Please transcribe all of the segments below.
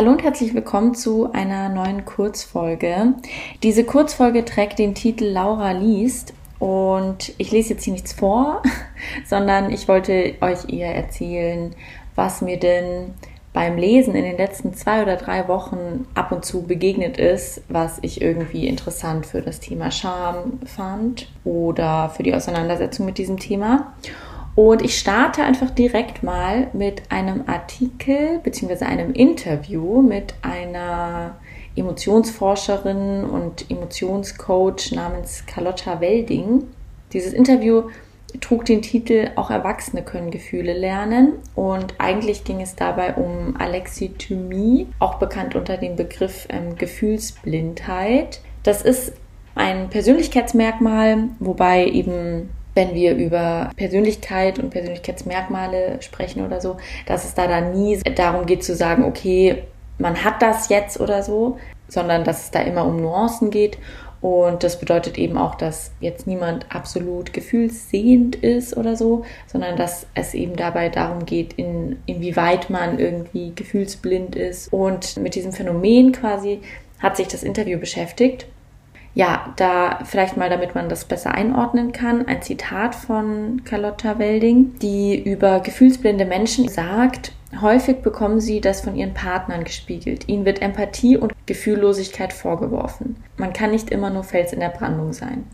Hallo und herzlich willkommen zu einer neuen Kurzfolge. Diese Kurzfolge trägt den Titel Laura liest und ich lese jetzt hier nichts vor, sondern ich wollte euch eher erzählen, was mir denn beim Lesen in den letzten zwei oder drei Wochen ab und zu begegnet ist, was ich irgendwie interessant für das Thema Scham fand oder für die Auseinandersetzung mit diesem Thema. Und ich starte einfach direkt mal mit einem Artikel bzw. einem Interview mit einer Emotionsforscherin und Emotionscoach namens Carlotta Welding. Dieses Interview trug den Titel Auch Erwachsene können Gefühle lernen und eigentlich ging es dabei um Alexithymie, auch bekannt unter dem Begriff ähm, Gefühlsblindheit. Das ist ein Persönlichkeitsmerkmal, wobei eben wenn wir über Persönlichkeit und Persönlichkeitsmerkmale sprechen oder so, dass es da dann nie darum geht zu sagen, okay, man hat das jetzt oder so, sondern dass es da immer um Nuancen geht. Und das bedeutet eben auch, dass jetzt niemand absolut gefühlssehend ist oder so, sondern dass es eben dabei darum geht, in, inwieweit man irgendwie gefühlsblind ist. Und mit diesem Phänomen quasi hat sich das Interview beschäftigt ja, da vielleicht mal, damit man das besser einordnen kann, ein Zitat von Carlotta Welding, die über gefühlsblinde Menschen sagt, häufig bekommen sie das von ihren Partnern gespiegelt. Ihnen wird Empathie und Gefühllosigkeit vorgeworfen. Man kann nicht immer nur Fels in der Brandung sein.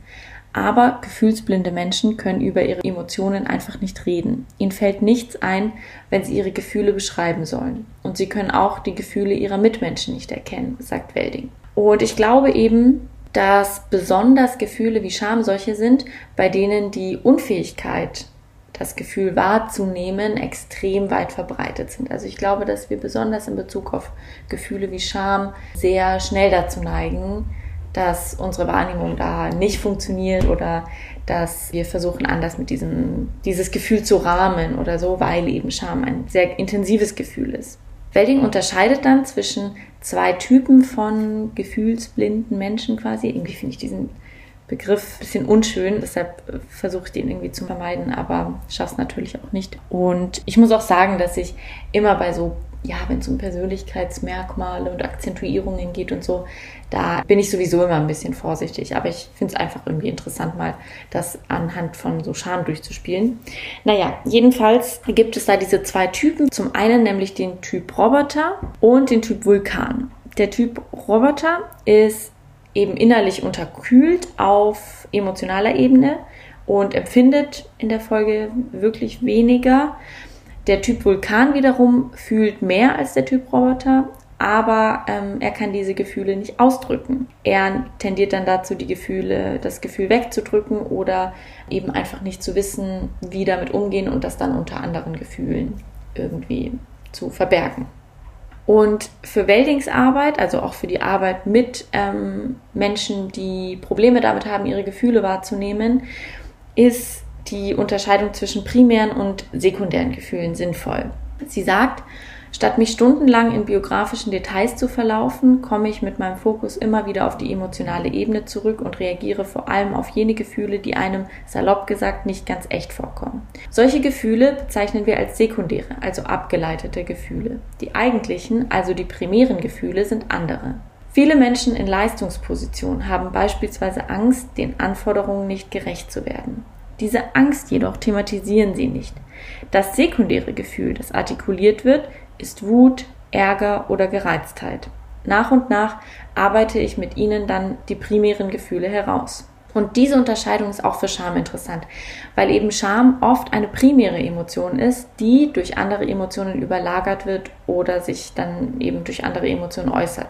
Aber gefühlsblinde Menschen können über ihre Emotionen einfach nicht reden. Ihnen fällt nichts ein, wenn sie ihre Gefühle beschreiben sollen. Und sie können auch die Gefühle ihrer Mitmenschen nicht erkennen, sagt Welding. Und ich glaube eben, dass besonders Gefühle wie Scham solche sind, bei denen die Unfähigkeit, das Gefühl wahrzunehmen, extrem weit verbreitet sind. Also ich glaube, dass wir besonders in Bezug auf Gefühle wie Scham sehr schnell dazu neigen, dass unsere Wahrnehmung da nicht funktioniert oder dass wir versuchen, anders mit diesem, dieses Gefühl zu rahmen oder so, weil eben Scham ein sehr intensives Gefühl ist. Welding unterscheidet dann zwischen zwei Typen von gefühlsblinden Menschen quasi. Irgendwie finde ich diesen Begriff ein bisschen unschön, deshalb äh, versuche ich den irgendwie zu vermeiden, aber schaffe es natürlich auch nicht. Und ich muss auch sagen, dass ich immer bei so ja, wenn es um Persönlichkeitsmerkmale und Akzentuierungen geht und so, da bin ich sowieso immer ein bisschen vorsichtig. Aber ich finde es einfach irgendwie interessant, mal das anhand von so Scham durchzuspielen. Naja, jedenfalls gibt es da diese zwei Typen. Zum einen nämlich den Typ Roboter und den Typ Vulkan. Der Typ Roboter ist eben innerlich unterkühlt auf emotionaler Ebene und empfindet in der Folge wirklich weniger der Typ Vulkan wiederum fühlt mehr als der Typ Roboter, aber ähm, er kann diese Gefühle nicht ausdrücken. Er tendiert dann dazu, die Gefühle, das Gefühl wegzudrücken oder eben einfach nicht zu wissen, wie damit umgehen und das dann unter anderen Gefühlen irgendwie zu verbergen. Und für Weldings Arbeit, also auch für die Arbeit mit ähm, Menschen, die Probleme damit haben, ihre Gefühle wahrzunehmen, ist die Unterscheidung zwischen primären und sekundären Gefühlen sinnvoll. Sie sagt, statt mich stundenlang in biografischen Details zu verlaufen, komme ich mit meinem Fokus immer wieder auf die emotionale Ebene zurück und reagiere vor allem auf jene Gefühle, die einem, salopp gesagt, nicht ganz echt vorkommen. Solche Gefühle bezeichnen wir als sekundäre, also abgeleitete Gefühle. Die eigentlichen, also die primären Gefühle sind andere. Viele Menschen in Leistungspositionen haben beispielsweise Angst, den Anforderungen nicht gerecht zu werden. Diese Angst jedoch thematisieren sie nicht. Das sekundäre Gefühl, das artikuliert wird, ist Wut, Ärger oder Gereiztheit. Nach und nach arbeite ich mit ihnen dann die primären Gefühle heraus. Und diese Unterscheidung ist auch für Scham interessant, weil eben Scham oft eine primäre Emotion ist, die durch andere Emotionen überlagert wird oder sich dann eben durch andere Emotionen äußert.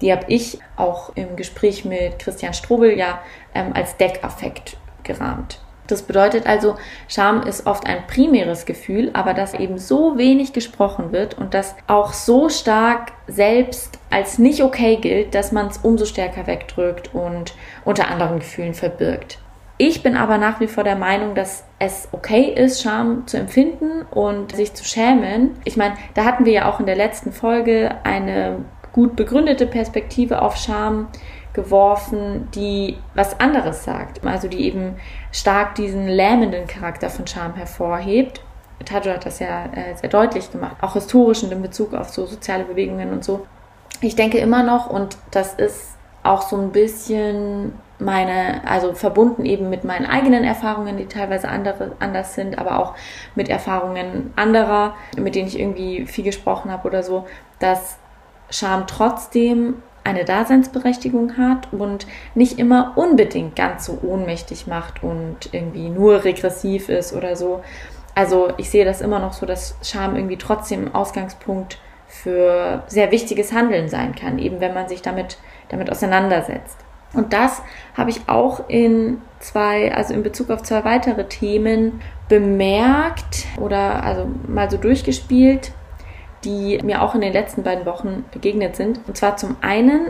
Die habe ich auch im Gespräch mit Christian Strobel ja ähm, als Deckaffekt gerahmt. Das bedeutet also, Scham ist oft ein primäres Gefühl, aber dass eben so wenig gesprochen wird und das auch so stark selbst als nicht okay gilt, dass man es umso stärker wegdrückt und unter anderen Gefühlen verbirgt. Ich bin aber nach wie vor der Meinung, dass es okay ist, Scham zu empfinden und sich zu schämen. Ich meine, da hatten wir ja auch in der letzten Folge eine gut begründete Perspektive auf Scham geworfen, die was anderes sagt. Also die eben stark diesen lähmenden Charakter von Scham hervorhebt. Tajo hat das ja äh, sehr deutlich gemacht, auch historisch in Bezug auf so soziale Bewegungen und so. ich denke immer noch, und das ist auch so ein bisschen meine, also verbunden eben mit meinen eigenen Erfahrungen, die teilweise andere, anders sind, aber auch mit Erfahrungen anderer, mit denen ich irgendwie viel gesprochen habe oder so, dass Scham trotzdem eine Daseinsberechtigung hat und nicht immer unbedingt ganz so ohnmächtig macht und irgendwie nur regressiv ist oder so. Also ich sehe das immer noch so, dass Scham irgendwie trotzdem Ausgangspunkt für sehr wichtiges Handeln sein kann, eben wenn man sich damit, damit auseinandersetzt. Und das habe ich auch in zwei, also in Bezug auf zwei weitere Themen bemerkt oder also mal so durchgespielt, die mir auch in den letzten beiden Wochen begegnet sind. Und zwar zum einen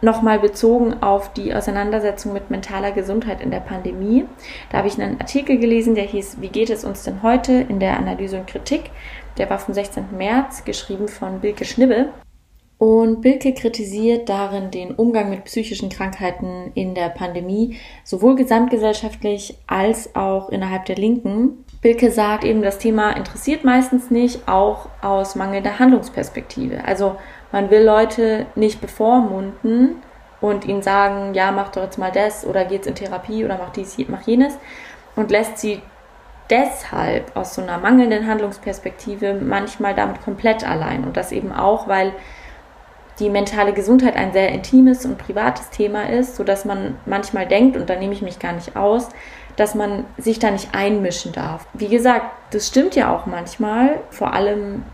nochmal bezogen auf die Auseinandersetzung mit mentaler Gesundheit in der Pandemie. Da habe ich einen Artikel gelesen, der hieß Wie geht es uns denn heute in der Analyse und Kritik? Der war vom 16. März, geschrieben von Bilke Schnibbe. Und Bilke kritisiert darin den Umgang mit psychischen Krankheiten in der Pandemie, sowohl gesamtgesellschaftlich als auch innerhalb der Linken. Bilke sagt eben, das Thema interessiert meistens nicht, auch aus mangelnder Handlungsperspektive. Also man will Leute nicht bevormunden und ihnen sagen, ja, mach doch jetzt mal das oder geht's in Therapie oder mach dies, mach jenes und lässt sie deshalb aus so einer mangelnden Handlungsperspektive manchmal damit komplett allein. Und das eben auch, weil die mentale Gesundheit ein sehr intimes und privates Thema ist, sodass man manchmal denkt, und da nehme ich mich gar nicht aus, dass man sich da nicht einmischen darf. Wie gesagt, das stimmt ja auch manchmal. Vor allem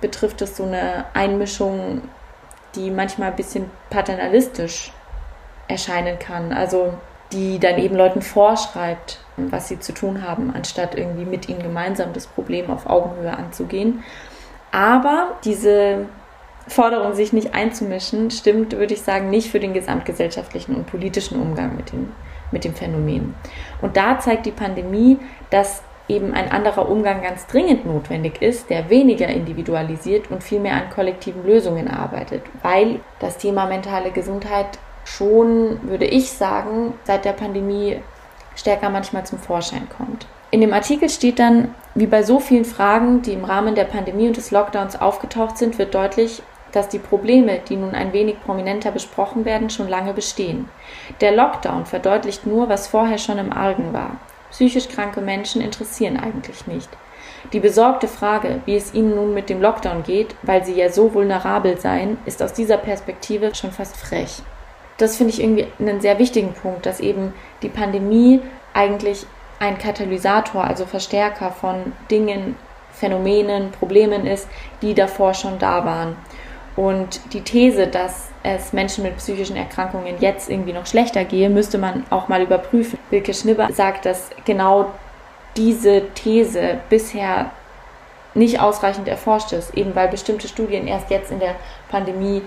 betrifft es so eine Einmischung, die manchmal ein bisschen paternalistisch erscheinen kann. Also die dann eben Leuten vorschreibt, was sie zu tun haben, anstatt irgendwie mit ihnen gemeinsam das Problem auf Augenhöhe anzugehen. Aber diese Forderung, sich nicht einzumischen, stimmt, würde ich sagen, nicht für den gesamtgesellschaftlichen und politischen Umgang mit dem, mit dem Phänomen. Und da zeigt die Pandemie, dass eben ein anderer Umgang ganz dringend notwendig ist, der weniger individualisiert und viel mehr an kollektiven Lösungen arbeitet, weil das Thema mentale Gesundheit schon, würde ich sagen, seit der Pandemie stärker manchmal zum Vorschein kommt. In dem Artikel steht dann, wie bei so vielen Fragen, die im Rahmen der Pandemie und des Lockdowns aufgetaucht sind, wird deutlich, dass die Probleme, die nun ein wenig prominenter besprochen werden, schon lange bestehen. Der Lockdown verdeutlicht nur, was vorher schon im Argen war. Psychisch kranke Menschen interessieren eigentlich nicht. Die besorgte Frage, wie es ihnen nun mit dem Lockdown geht, weil sie ja so vulnerabel seien, ist aus dieser Perspektive schon fast frech. Das finde ich irgendwie einen sehr wichtigen Punkt, dass eben die Pandemie eigentlich ein Katalysator, also Verstärker von Dingen, Phänomenen, Problemen ist, die davor schon da waren. Und die These, dass es Menschen mit psychischen Erkrankungen jetzt irgendwie noch schlechter gehe, müsste man auch mal überprüfen. Wilke Schnibber sagt, dass genau diese These bisher nicht ausreichend erforscht ist, eben weil bestimmte Studien erst jetzt in der Pandemie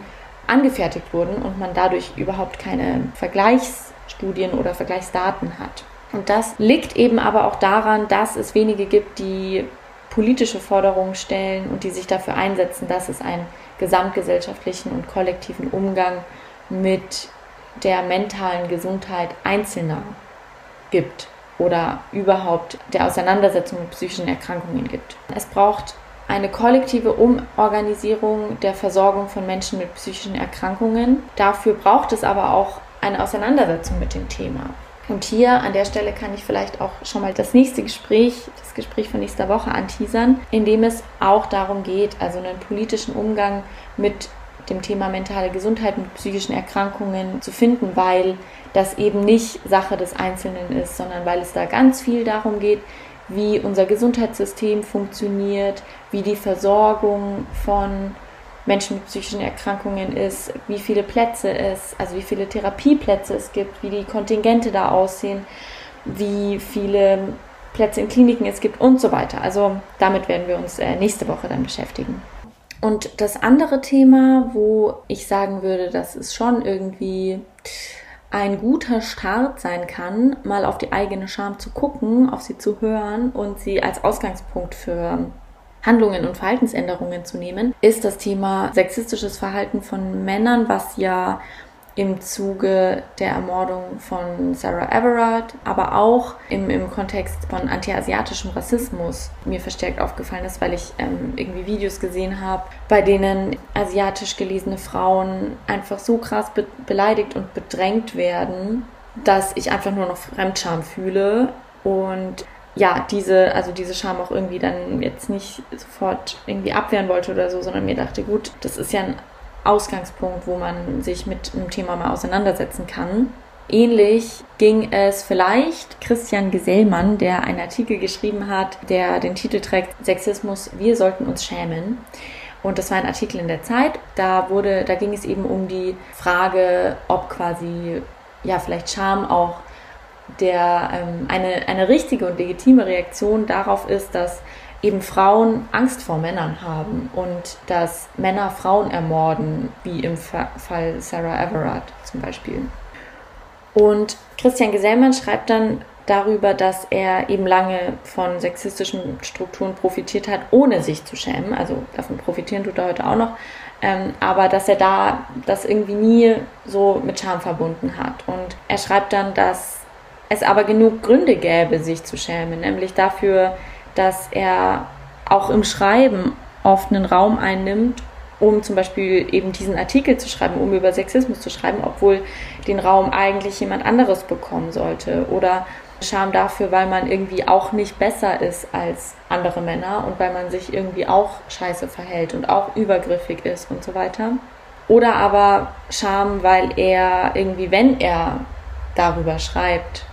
angefertigt wurden und man dadurch überhaupt keine Vergleichsstudien oder Vergleichsdaten hat. Und das liegt eben aber auch daran, dass es wenige gibt, die politische Forderungen stellen und die sich dafür einsetzen, dass es einen gesamtgesellschaftlichen und kollektiven Umgang mit der mentalen Gesundheit Einzelner gibt oder überhaupt der Auseinandersetzung mit psychischen Erkrankungen gibt. Es braucht eine kollektive Umorganisierung der Versorgung von Menschen mit psychischen Erkrankungen. Dafür braucht es aber auch eine Auseinandersetzung mit dem Thema. Und hier an der Stelle kann ich vielleicht auch schon mal das nächste Gespräch, das Gespräch von nächster Woche anteasern, in dem es auch darum geht, also einen politischen Umgang mit dem Thema mentale Gesundheit, mit psychischen Erkrankungen zu finden, weil das eben nicht Sache des Einzelnen ist, sondern weil es da ganz viel darum geht, wie unser Gesundheitssystem funktioniert, wie die Versorgung von Menschen mit psychischen Erkrankungen ist, wie viele Plätze es, also wie viele Therapieplätze es gibt, wie die Kontingente da aussehen, wie viele Plätze in Kliniken es gibt und so weiter. Also damit werden wir uns äh, nächste Woche dann beschäftigen. Und das andere Thema, wo ich sagen würde, dass es schon irgendwie ein guter Start sein kann, mal auf die eigene Scham zu gucken, auf sie zu hören und sie als Ausgangspunkt für Handlungen und Verhaltensänderungen zu nehmen, ist das Thema sexistisches Verhalten von Männern, was ja im Zuge der Ermordung von Sarah Everard, aber auch im, im Kontext von antiasiatischem Rassismus mir verstärkt aufgefallen ist, weil ich ähm, irgendwie Videos gesehen habe, bei denen asiatisch gelesene Frauen einfach so krass be beleidigt und bedrängt werden, dass ich einfach nur noch Fremdscham fühle. Und ja, diese, also diese Scham auch irgendwie dann jetzt nicht sofort irgendwie abwehren wollte oder so, sondern mir dachte, gut, das ist ja ein Ausgangspunkt, wo man sich mit einem Thema mal auseinandersetzen kann. Ähnlich ging es vielleicht Christian Gesellmann, der einen Artikel geschrieben hat, der den Titel trägt Sexismus, wir sollten uns schämen. Und das war ein Artikel in der Zeit. Da wurde, da ging es eben um die Frage, ob quasi ja vielleicht Scham auch der ähm, eine, eine richtige und legitime Reaktion darauf ist, dass eben Frauen Angst vor Männern haben und dass Männer Frauen ermorden, wie im Fall Sarah Everard zum Beispiel. Und Christian Gesellmann schreibt dann darüber, dass er eben lange von sexistischen Strukturen profitiert hat, ohne sich zu schämen. Also davon profitieren tut er heute auch noch. Ähm, aber dass er da das irgendwie nie so mit Scham verbunden hat. Und er schreibt dann, dass es aber genug Gründe gäbe, sich zu schämen, nämlich dafür, dass er auch im Schreiben oft einen Raum einnimmt, um zum Beispiel eben diesen Artikel zu schreiben, um über Sexismus zu schreiben, obwohl den Raum eigentlich jemand anderes bekommen sollte. Oder Scham dafür, weil man irgendwie auch nicht besser ist als andere Männer und weil man sich irgendwie auch scheiße verhält und auch übergriffig ist und so weiter. Oder aber Scham, weil er irgendwie, wenn er darüber schreibt,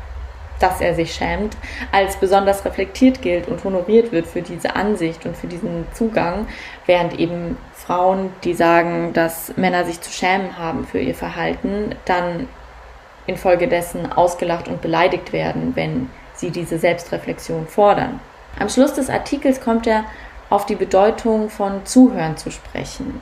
dass er sich schämt, als besonders reflektiert gilt und honoriert wird für diese Ansicht und für diesen Zugang, während eben Frauen, die sagen, dass Männer sich zu schämen haben für ihr Verhalten, dann infolgedessen ausgelacht und beleidigt werden, wenn sie diese Selbstreflexion fordern. Am Schluss des Artikels kommt er auf die Bedeutung von Zuhören zu sprechen.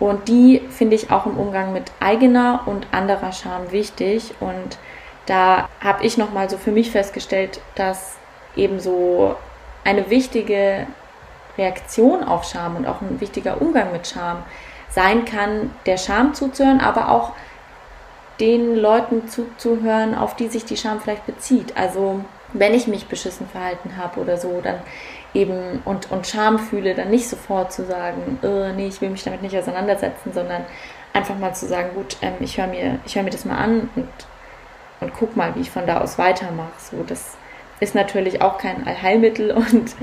Und die finde ich auch im Umgang mit eigener und anderer Scham wichtig und da habe ich nochmal so für mich festgestellt, dass eben so eine wichtige Reaktion auf Scham und auch ein wichtiger Umgang mit Scham sein kann, der Scham zuzuhören, aber auch den Leuten zuzuhören, auf die sich die Scham vielleicht bezieht. Also wenn ich mich beschissen verhalten habe oder so, dann eben und, und Scham fühle, dann nicht sofort zu sagen, äh, nee, ich will mich damit nicht auseinandersetzen, sondern einfach mal zu sagen, gut, ähm, ich höre mir, hör mir das mal an und und guck mal, wie ich von da aus weitermache. So, das ist natürlich auch kein Allheilmittel und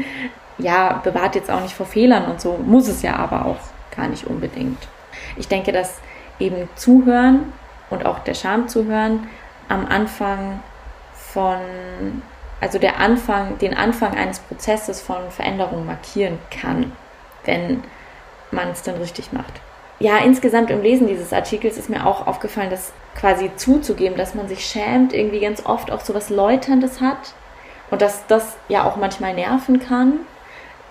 ja, bewahrt jetzt auch nicht vor Fehlern und so, muss es ja aber auch gar nicht unbedingt. Ich denke, dass eben Zuhören und auch der Scham zuhören am Anfang von, also der Anfang, den Anfang eines Prozesses von Veränderung markieren kann, wenn man es dann richtig macht. Ja, insgesamt im Lesen dieses Artikels ist mir auch aufgefallen, dass quasi zuzugeben, dass man sich schämt, irgendwie ganz oft auch so was Läuterndes hat und dass das ja auch manchmal nerven kann,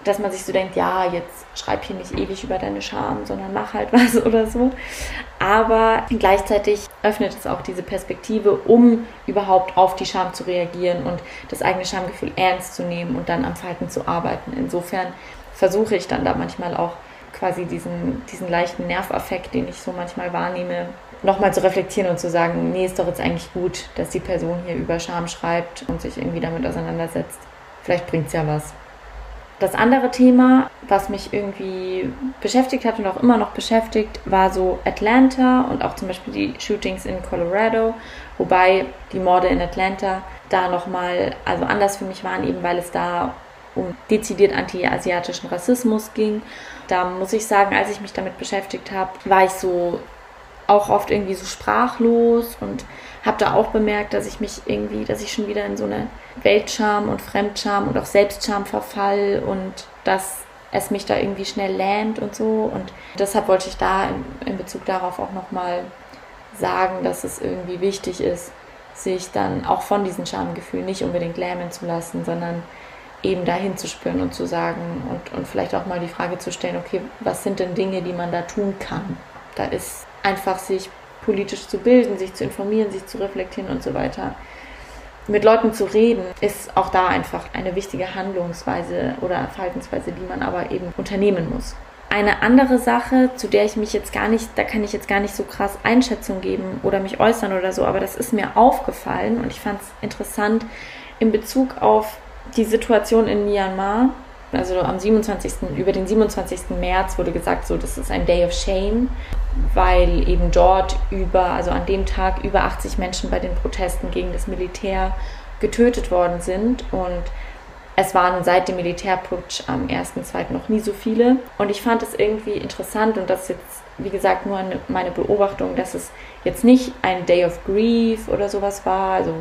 dass man sich so denkt, ja, jetzt schreib hier nicht ewig über deine Scham, sondern mach halt was oder so. Aber gleichzeitig öffnet es auch diese Perspektive, um überhaupt auf die Scham zu reagieren und das eigene Schamgefühl ernst zu nehmen und dann am Verhalten zu arbeiten. Insofern versuche ich dann da manchmal auch quasi diesen, diesen leichten Nervaffekt, den ich so manchmal wahrnehme, nochmal zu reflektieren und zu sagen, nee, ist doch jetzt eigentlich gut, dass die Person hier über Scham schreibt und sich irgendwie damit auseinandersetzt. Vielleicht bringt es ja was. Das andere Thema, was mich irgendwie beschäftigt hat und auch immer noch beschäftigt, war so Atlanta und auch zum Beispiel die Shootings in Colorado, wobei die Morde in Atlanta da nochmal, also anders für mich waren, eben weil es da um dezidiert anti-asiatischen Rassismus ging. Da muss ich sagen, als ich mich damit beschäftigt habe, war ich so auch oft irgendwie so sprachlos und habe da auch bemerkt, dass ich mich irgendwie, dass ich schon wieder in so eine Weltscham und Fremdscham und auch Selbstscham verfall und dass es mich da irgendwie schnell lähmt und so. Und deshalb wollte ich da in, in Bezug darauf auch nochmal sagen, dass es irgendwie wichtig ist, sich dann auch von diesen Schamgefühlen nicht unbedingt lähmen zu lassen, sondern eben dahin zu spüren und zu sagen und, und vielleicht auch mal die Frage zu stellen, okay, was sind denn Dinge, die man da tun kann? Da ist einfach sich politisch zu bilden, sich zu informieren, sich zu reflektieren und so weiter. Mit Leuten zu reden, ist auch da einfach eine wichtige Handlungsweise oder Verhaltensweise, die man aber eben unternehmen muss. Eine andere Sache, zu der ich mich jetzt gar nicht, da kann ich jetzt gar nicht so krass Einschätzung geben oder mich äußern oder so, aber das ist mir aufgefallen und ich fand es interessant in Bezug auf die Situation in Myanmar. Also am 27. über den 27. März wurde gesagt, so das ist ein Day of Shame, weil eben dort über, also an dem Tag über 80 Menschen bei den Protesten gegen das Militär getötet worden sind und es waren seit dem Militärputsch am 1.2. noch nie so viele. Und ich fand es irgendwie interessant und das ist jetzt, wie gesagt, nur meine Beobachtung, dass es jetzt nicht ein Day of Grief oder sowas war, also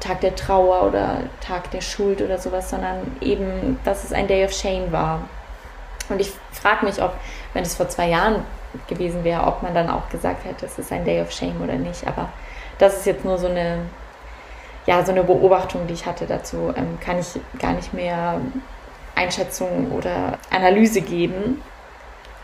Tag der Trauer oder Tag der Schuld oder sowas, sondern eben, dass es ein Day of Shame war. Und ich frage mich, ob, wenn es vor zwei Jahren gewesen wäre, ob man dann auch gesagt hätte, es ist ein Day of Shame oder nicht. Aber das ist jetzt nur so eine ja, so eine Beobachtung, die ich hatte dazu, ähm, kann ich gar nicht mehr Einschätzung oder Analyse geben,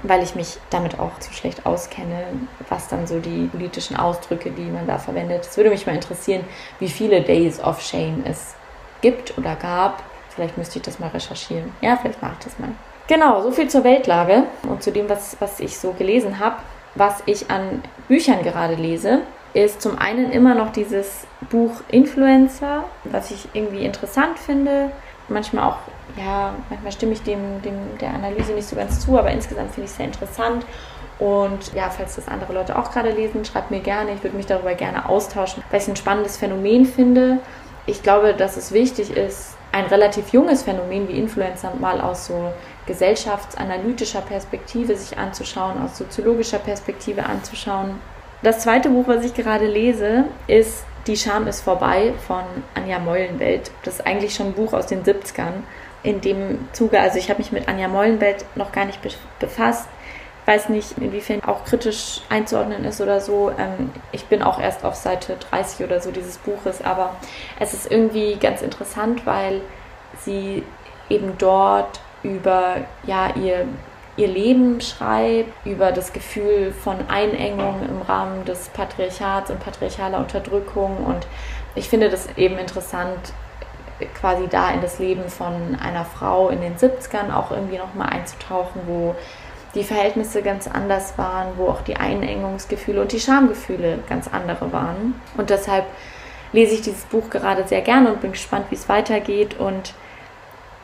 weil ich mich damit auch zu schlecht auskenne, was dann so die politischen Ausdrücke, die man da verwendet. Es würde mich mal interessieren, wie viele Days of Shame es gibt oder gab. Vielleicht müsste ich das mal recherchieren. Ja, vielleicht mache ich das mal. Genau, so viel zur Weltlage und zu dem, was, was ich so gelesen habe. Was ich an Büchern gerade lese, ist zum einen immer noch dieses Buch Influencer, was ich irgendwie interessant finde. Manchmal auch, ja, manchmal stimme ich dem, dem der Analyse nicht so ganz zu, aber insgesamt finde ich es sehr interessant. Und ja, falls das andere Leute auch gerade lesen, schreibt mir gerne. Ich würde mich darüber gerne austauschen, weil ich es ein spannendes Phänomen finde. Ich glaube, dass es wichtig ist, ein relativ junges Phänomen wie Influencer mal aus so gesellschaftsanalytischer Perspektive sich anzuschauen, aus soziologischer Perspektive anzuschauen das zweite Buch, was ich gerade lese, ist Die Scham ist vorbei von Anja Meulenwelt. Das ist eigentlich schon ein Buch aus den 70ern. In dem Zuge, also ich habe mich mit Anja Meulenwelt noch gar nicht befasst. Weiß nicht, inwiefern auch kritisch einzuordnen ist oder so. Ähm, ich bin auch erst auf Seite 30 oder so dieses Buches, aber es ist irgendwie ganz interessant, weil sie eben dort über ja, ihr ihr Leben schreibt, über das Gefühl von Einengung im Rahmen des Patriarchats und patriarchaler Unterdrückung. Und ich finde das eben interessant, quasi da in das Leben von einer Frau in den 70ern auch irgendwie nochmal einzutauchen, wo die Verhältnisse ganz anders waren, wo auch die Einengungsgefühle und die Schamgefühle ganz andere waren. Und deshalb lese ich dieses Buch gerade sehr gerne und bin gespannt, wie es weitergeht und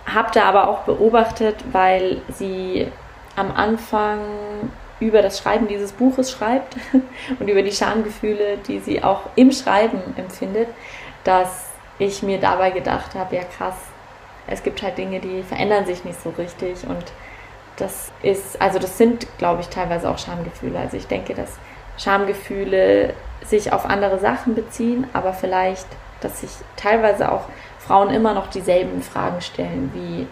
habe da aber auch beobachtet, weil sie am Anfang über das Schreiben dieses Buches schreibt und über die Schamgefühle, die sie auch im Schreiben empfindet, dass ich mir dabei gedacht habe, ja krass, es gibt halt Dinge, die verändern sich nicht so richtig und das ist, also das sind, glaube ich, teilweise auch Schamgefühle. Also ich denke, dass Schamgefühle sich auf andere Sachen beziehen, aber vielleicht, dass sich teilweise auch Frauen immer noch dieselben Fragen stellen wie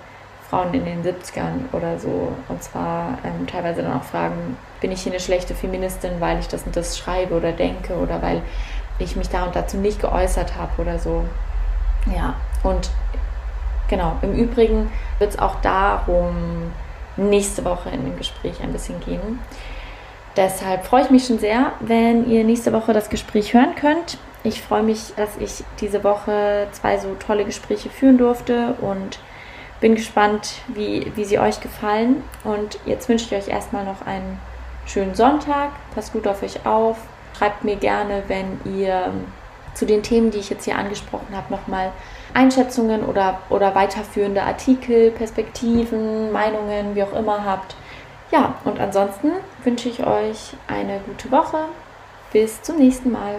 Frauen in den 70ern oder so. Und zwar ähm, teilweise dann auch fragen, bin ich hier eine schlechte Feministin, weil ich das und das schreibe oder denke oder weil ich mich da und dazu nicht geäußert habe oder so. Ja, und genau, im Übrigen wird es auch darum nächste Woche in dem Gespräch ein bisschen gehen. Deshalb freue ich mich schon sehr, wenn ihr nächste Woche das Gespräch hören könnt. Ich freue mich, dass ich diese Woche zwei so tolle Gespräche führen durfte und bin gespannt, wie, wie sie euch gefallen. Und jetzt wünsche ich euch erstmal noch einen schönen Sonntag. Passt gut auf euch auf. Schreibt mir gerne, wenn ihr zu den Themen, die ich jetzt hier angesprochen habe, nochmal Einschätzungen oder, oder weiterführende Artikel, Perspektiven, Meinungen, wie auch immer habt. Ja, und ansonsten wünsche ich euch eine gute Woche. Bis zum nächsten Mal.